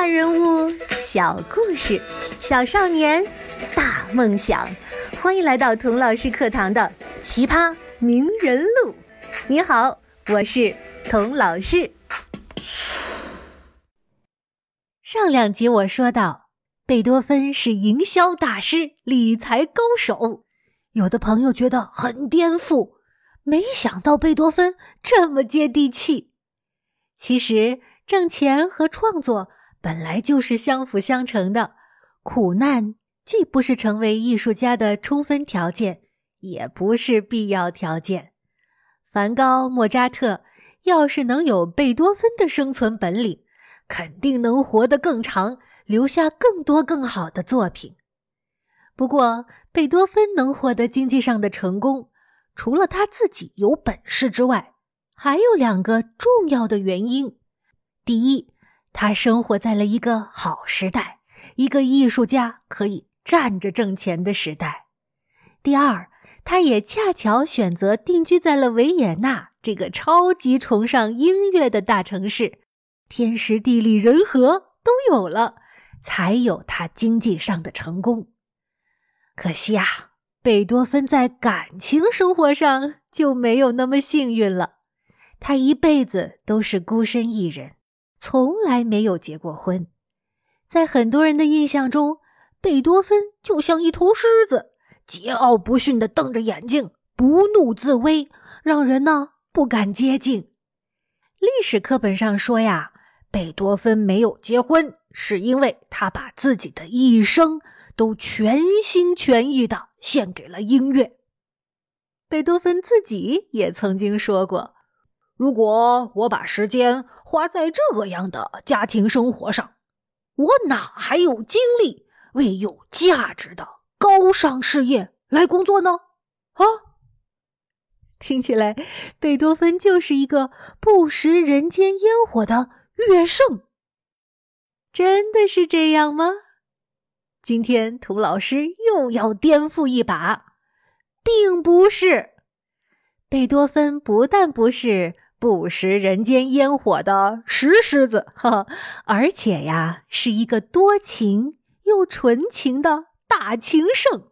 大人物，小故事，小少年，大梦想。欢迎来到童老师课堂的《奇葩名人录》。你好，我是童老师。上两集我说到，贝多芬是营销大师、理财高手，有的朋友觉得很颠覆，没想到贝多芬这么接地气。其实。挣钱和创作本来就是相辅相成的，苦难既不是成为艺术家的充分条件，也不是必要条件。梵高、莫扎特要是能有贝多芬的生存本领，肯定能活得更长，留下更多更好的作品。不过，贝多芬能获得经济上的成功，除了他自己有本事之外，还有两个重要的原因。第一，他生活在了一个好时代，一个艺术家可以站着挣钱的时代。第二，他也恰巧选择定居在了维也纳这个超级崇尚音乐的大城市，天时地利人和都有了，才有他经济上的成功。可惜啊，贝多芬在感情生活上就没有那么幸运了，他一辈子都是孤身一人。从来没有结过婚，在很多人的印象中，贝多芬就像一头狮子，桀骜不驯地瞪着眼睛，不怒自威，让人呢不敢接近。历史课本上说呀，贝多芬没有结婚，是因为他把自己的一生都全心全意地献给了音乐。贝多芬自己也曾经说过。如果我把时间花在这样的家庭生活上，我哪还有精力为有价值的高尚事业来工作呢？啊，听起来贝多芬就是一个不食人间烟火的乐圣，真的是这样吗？今天涂老师又要颠覆一把，并不是，贝多芬不但不是。不食人间烟火的石狮子，哈，而且呀，是一个多情又纯情的大情圣。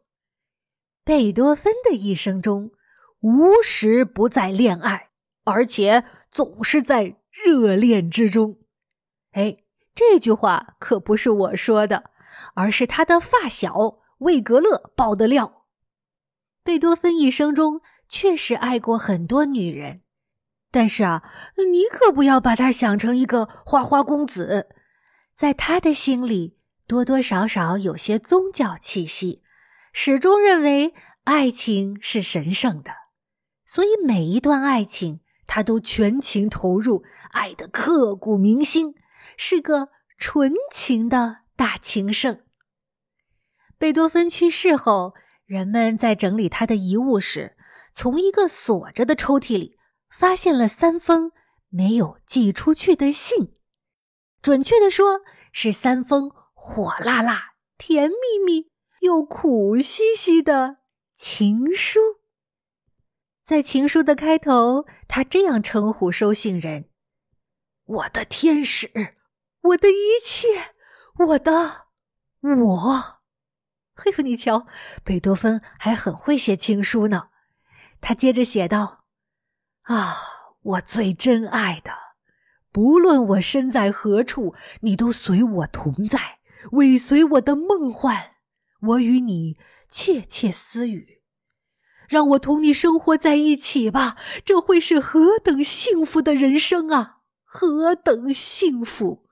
贝多芬的一生中，无时不在恋爱，而且总是在热恋之中。哎，这句话可不是我说的，而是他的发小魏格勒爆的料。贝多芬一生中确实爱过很多女人。但是啊，你可不要把他想成一个花花公子，在他的心里多多少少有些宗教气息，始终认为爱情是神圣的，所以每一段爱情他都全情投入，爱得刻骨铭心，是个纯情的大情圣。贝多芬去世后，人们在整理他的遗物时，从一个锁着的抽屉里。发现了三封没有寄出去的信，准确的说是三封火辣辣、甜蜜蜜又苦兮兮的情书。在情书的开头，他这样称呼收信人：“我的天使，我的一切，我的我。”嘿呦，你瞧，贝多芬还很会写情书呢。他接着写道。啊，我最珍爱的，不论我身在何处，你都随我同在，尾随我的梦幻。我与你窃窃私语，让我同你生活在一起吧。这会是何等幸福的人生啊！何等幸福！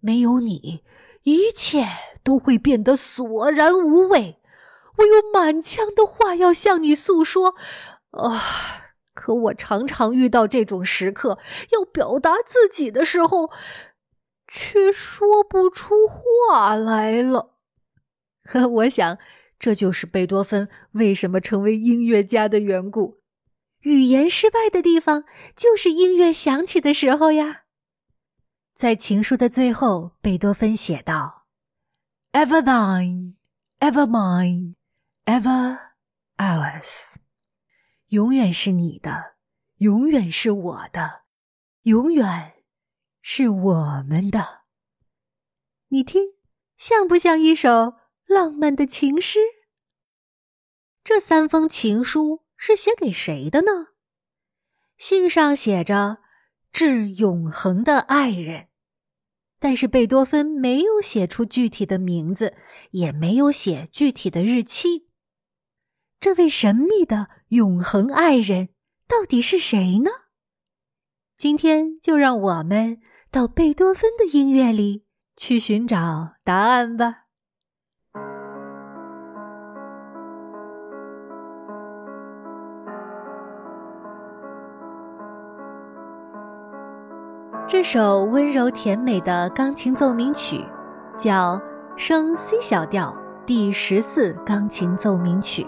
没有你，一切都会变得索然无味。我有满腔的话要向你诉说，啊。可我常常遇到这种时刻，要表达自己的时候，却说不出话来了。呵 我想，这就是贝多芬为什么成为音乐家的缘故。语言失败的地方，就是音乐响起的时候呀。在情书的最后，贝多芬写道：“Ever thine, ever mine, ever ours。”永远是你的，永远是我的，永远是我们的。你听，像不像一首浪漫的情诗？这三封情书是写给谁的呢？信上写着“致永恒的爱人”，但是贝多芬没有写出具体的名字，也没有写具体的日期。这位神秘的永恒爱人到底是谁呢？今天就让我们到贝多芬的音乐里去寻找答案吧。这首温柔甜美的钢琴奏鸣曲，叫《升 C 小调第十四钢琴奏鸣曲》，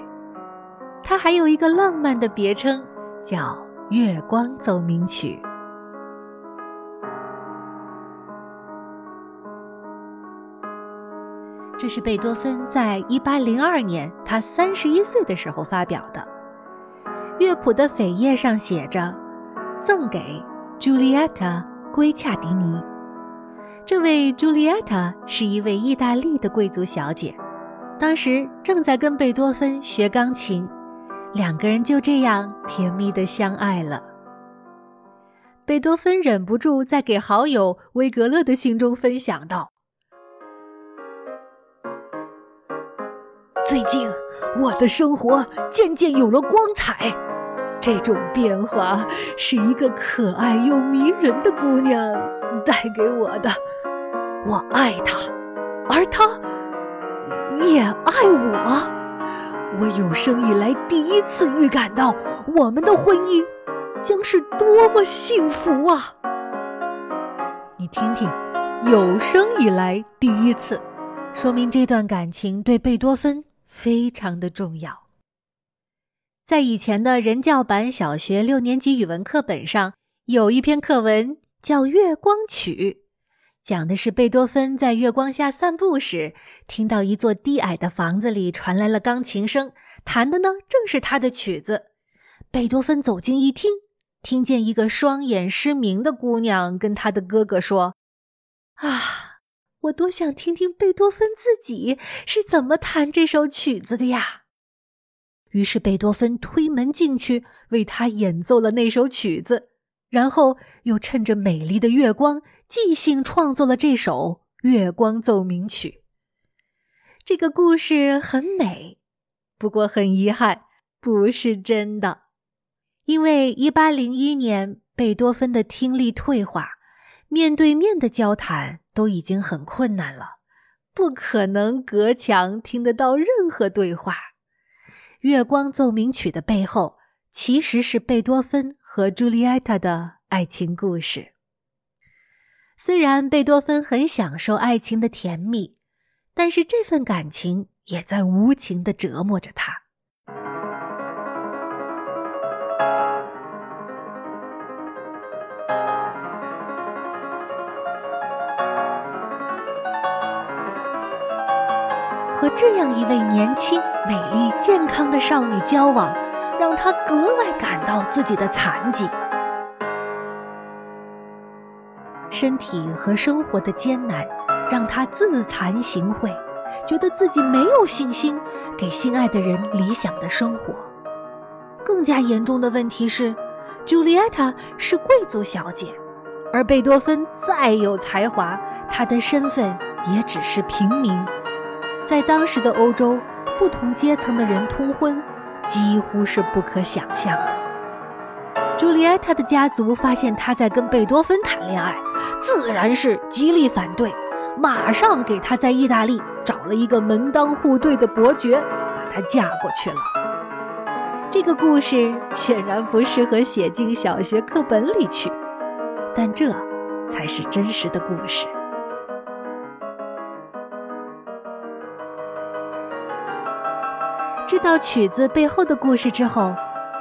它还有一个浪漫的别称，叫《月光奏鸣曲》。这是贝多芬在一八零二年他三十一岁的时候发表的。乐谱的扉页上写着：“赠给 Julietta。”圭恰迪尼，这位朱丽叶塔是一位意大利的贵族小姐，当时正在跟贝多芬学钢琴，两个人就这样甜蜜的相爱了。贝多芬忍不住在给好友威格勒的信中分享道：“最近我的生活渐渐有了光彩。”这种变化是一个可爱又迷人的姑娘带给我的。我爱她，而她也爱我。我有生以来第一次预感到我们的婚姻将是多么幸福啊！你听听，有生以来第一次，说明这段感情对贝多芬非常的重要。在以前的人教版小学六年级语文课本上，有一篇课文叫《月光曲》，讲的是贝多芬在月光下散步时，听到一座低矮的房子里传来了钢琴声，弹的呢正是他的曲子。贝多芬走近一听，听见一个双眼失明的姑娘跟他的哥哥说：“啊，我多想听听贝多芬自己是怎么弹这首曲子的呀！”于是贝多芬推门进去，为他演奏了那首曲子，然后又趁着美丽的月光，即兴创作了这首《月光奏鸣曲》。这个故事很美，不过很遗憾，不是真的，因为1801年贝多芬的听力退化，面对面的交谈都已经很困难了，不可能隔墙听得到任何对话。《月光奏鸣曲》的背后，其实是贝多芬和朱丽埃塔的爱情故事。虽然贝多芬很享受爱情的甜蜜，但是这份感情也在无情的折磨着他。和这样一位年轻、美丽、健康的少女交往，让他格外感到自己的残疾。身体和生活的艰难，让他自惭形秽，觉得自己没有信心给心爱的人理想的生活。更加严重的问题是，朱丽叶塔是贵族小姐，而贝多芬再有才华，他的身份也只是平民。在当时的欧洲，不同阶层的人通婚几乎是不可想象的。朱丽叶塔的家族发现她在跟贝多芬谈恋爱，自然是极力反对，马上给他在意大利找了一个门当户对的伯爵，把她嫁过去了。这个故事显然不适合写进小学课本里去，但这才是真实的故事。知道曲子背后的故事之后，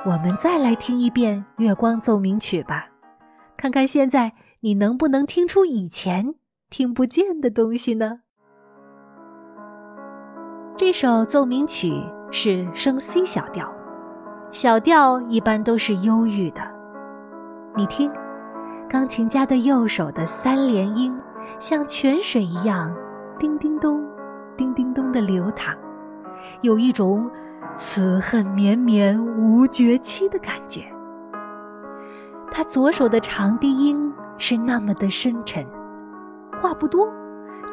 我们再来听一遍《月光奏鸣曲》吧，看看现在你能不能听出以前听不见的东西呢？这首奏鸣曲是升 C 小调，小调一般都是忧郁的。你听，钢琴家的右手的三连音像泉水一样叮叮咚、叮叮咚的流淌，有一种此恨绵绵无绝期的感觉。他左手的长笛音是那么的深沉，话不多，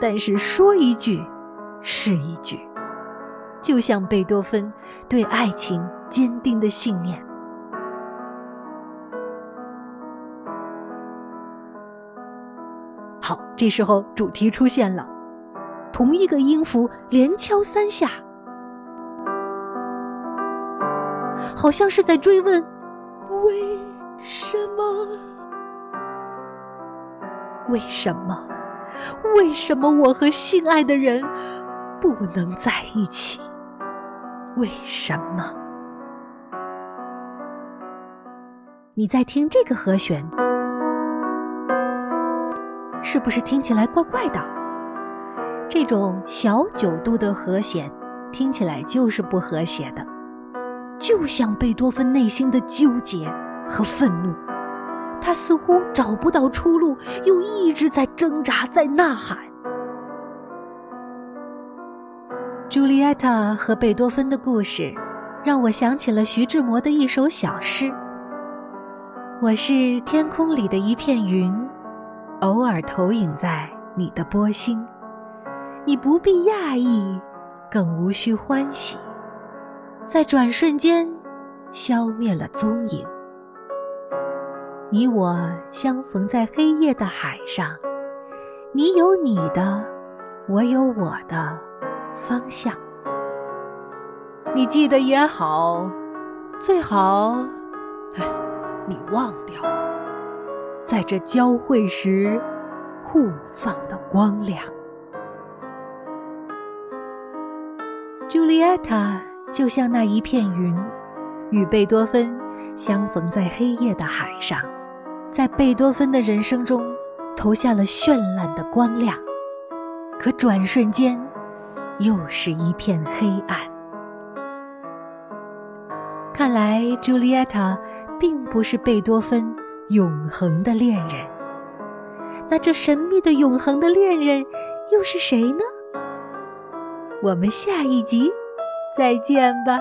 但是说一句是一句，就像贝多芬对爱情坚定的信念。好，这时候主题出现了，同一个音符连敲三下，好像是在追问：为什么？为什么？为什么我和心爱的人不能在一起？为什么？你在听这个和弦？是不是听起来怪怪的？这种小九度的和弦听起来就是不和谐的，就像贝多芬内心的纠结和愤怒，他似乎找不到出路，又一直在挣扎，在呐喊。朱丽叶塔和贝多芬的故事，让我想起了徐志摩的一首小诗：“我是天空里的一片云。”偶尔投影在你的波心，你不必讶异，更无需欢喜，在转瞬间消灭了踪影。你我相逢在黑夜的海上，你有你的，我有我的方向。你记得也好，最好，哎，你忘掉。在这交汇时，互放的光亮。朱丽叶塔就像那一片云，与贝多芬相逢在黑夜的海上，在贝多芬的人生中投下了绚烂的光亮。可转瞬间，又是一片黑暗。看来，朱丽叶塔并不是贝多芬。永恒的恋人，那这神秘的永恒的恋人又是谁呢？我们下一集再见吧。